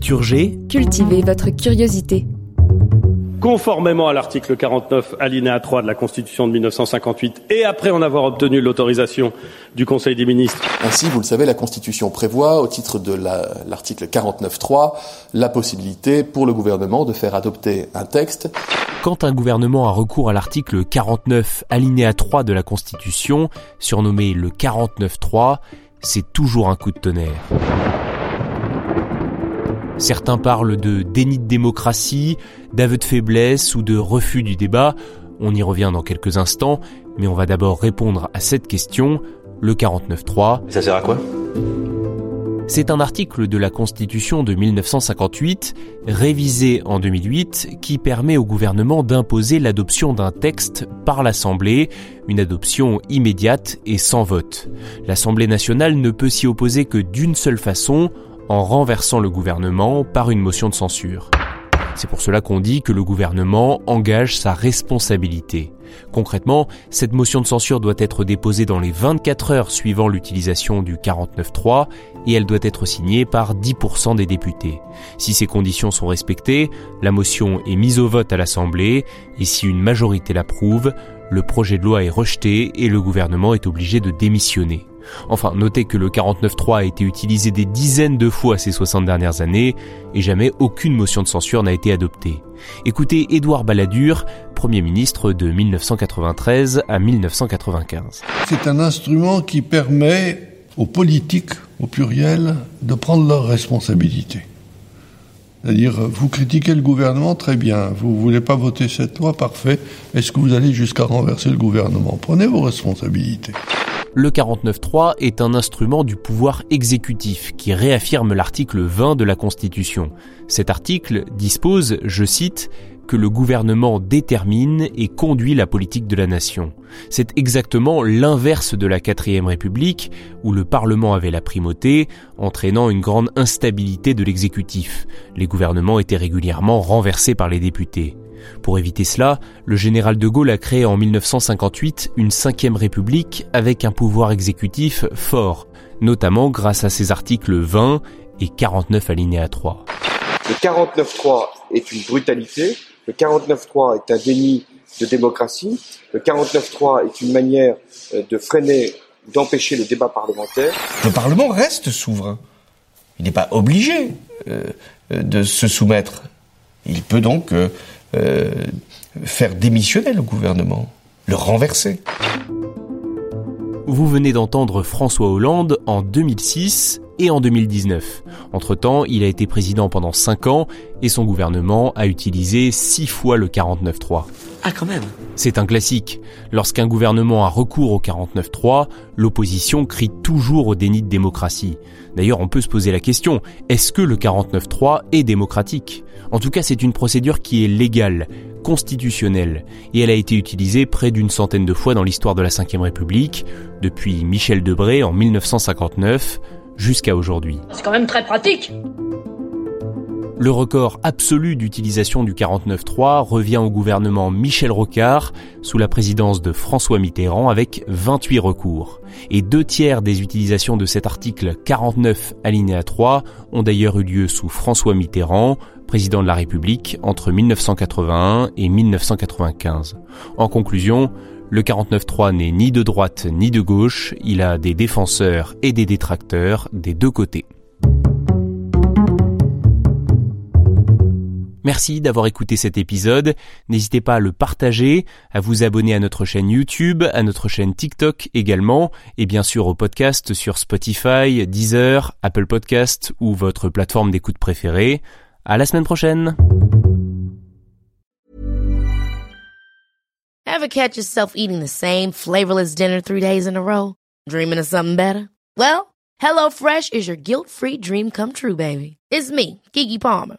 Culture G, Cultivez votre curiosité. Conformément à l'article 49 alinéa 3 de la Constitution de 1958 et après en avoir obtenu l'autorisation du Conseil des ministres. Ainsi, vous le savez, la Constitution prévoit, au titre de l'article 49.3, la possibilité pour le gouvernement de faire adopter un texte. Quand un gouvernement a recours à l'article 49 alinéa 3 de la Constitution, surnommé le 49.3, c'est toujours un coup de tonnerre. Certains parlent de déni de démocratie, d'aveu de faiblesse ou de refus du débat. On y revient dans quelques instants, mais on va d'abord répondre à cette question. Le 49.3. Ça sert à quoi? C'est un article de la Constitution de 1958, révisé en 2008, qui permet au gouvernement d'imposer l'adoption d'un texte par l'Assemblée, une adoption immédiate et sans vote. L'Assemblée nationale ne peut s'y opposer que d'une seule façon, en renversant le gouvernement par une motion de censure. C'est pour cela qu'on dit que le gouvernement engage sa responsabilité. Concrètement, cette motion de censure doit être déposée dans les 24 heures suivant l'utilisation du 49.3 et elle doit être signée par 10% des députés. Si ces conditions sont respectées, la motion est mise au vote à l'Assemblée et si une majorité l'approuve, le projet de loi est rejeté et le gouvernement est obligé de démissionner. Enfin, notez que le 49.3 a été utilisé des dizaines de fois ces 60 dernières années et jamais aucune motion de censure n'a été adoptée. Écoutez Édouard Balladur, Premier ministre de 1993 à 1995. C'est un instrument qui permet aux politiques, au pluriel, de prendre leurs responsabilités. C'est-à-dire, vous critiquez le gouvernement, très bien. Vous ne voulez pas voter cette loi, parfait. Est-ce que vous allez jusqu'à renverser le gouvernement? Prenez vos responsabilités. Le 49.3 est un instrument du pouvoir exécutif qui réaffirme l'article 20 de la Constitution. Cet article dispose, je cite, que le gouvernement détermine et conduit la politique de la nation. C'est exactement l'inverse de la quatrième république, où le Parlement avait la primauté, entraînant une grande instabilité de l'exécutif. Les gouvernements étaient régulièrement renversés par les députés. Pour éviter cela, le général de Gaulle a créé en 1958 une cinquième république avec un pouvoir exécutif fort, notamment grâce à ses articles 20 et 49 alinéa 3. Le 49.3 est une brutalité, le 49.3 est un déni de démocratie, le 49.3 est une manière euh, de freiner, d'empêcher le débat parlementaire. Le Parlement reste souverain. Il n'est pas obligé euh, de se soumettre. Il peut donc euh, faire démissionner le gouvernement, le renverser. Vous venez d'entendre François Hollande en 2006 et en 2019. Entre-temps, il a été président pendant 5 ans et son gouvernement a utilisé 6 fois le 49.3. Ah quand même C'est un classique. Lorsqu'un gouvernement a recours au 49.3, l'opposition crie toujours au déni de démocratie. D'ailleurs, on peut se poser la question, est-ce que le 49.3 est démocratique? En tout cas, c'est une procédure qui est légale, constitutionnelle, et elle a été utilisée près d'une centaine de fois dans l'histoire de la Ve République, depuis Michel Debré en 1959 jusqu'à aujourd'hui. C'est quand même très pratique le record absolu d'utilisation du 49.3 revient au gouvernement Michel Rocard sous la présidence de François Mitterrand avec 28 recours. Et deux tiers des utilisations de cet article 49 alinéa 3 ont d'ailleurs eu lieu sous François Mitterrand, président de la République entre 1981 et 1995. En conclusion, le 49.3 n'est ni de droite ni de gauche, il a des défenseurs et des détracteurs des deux côtés. Merci d'avoir écouté cet épisode. N'hésitez pas à le partager, à vous abonner à notre chaîne YouTube, à notre chaîne TikTok également, et bien sûr au podcast sur Spotify, Deezer, Apple Podcast ou votre plateforme d'écoute préférée. À la semaine prochaine. Ever catch yourself eating the same flavorless dinner three days in a row? Dreaming of something better? Well, HelloFresh is your guilt-free dream come true, baby. It's me, Kiki Palmer.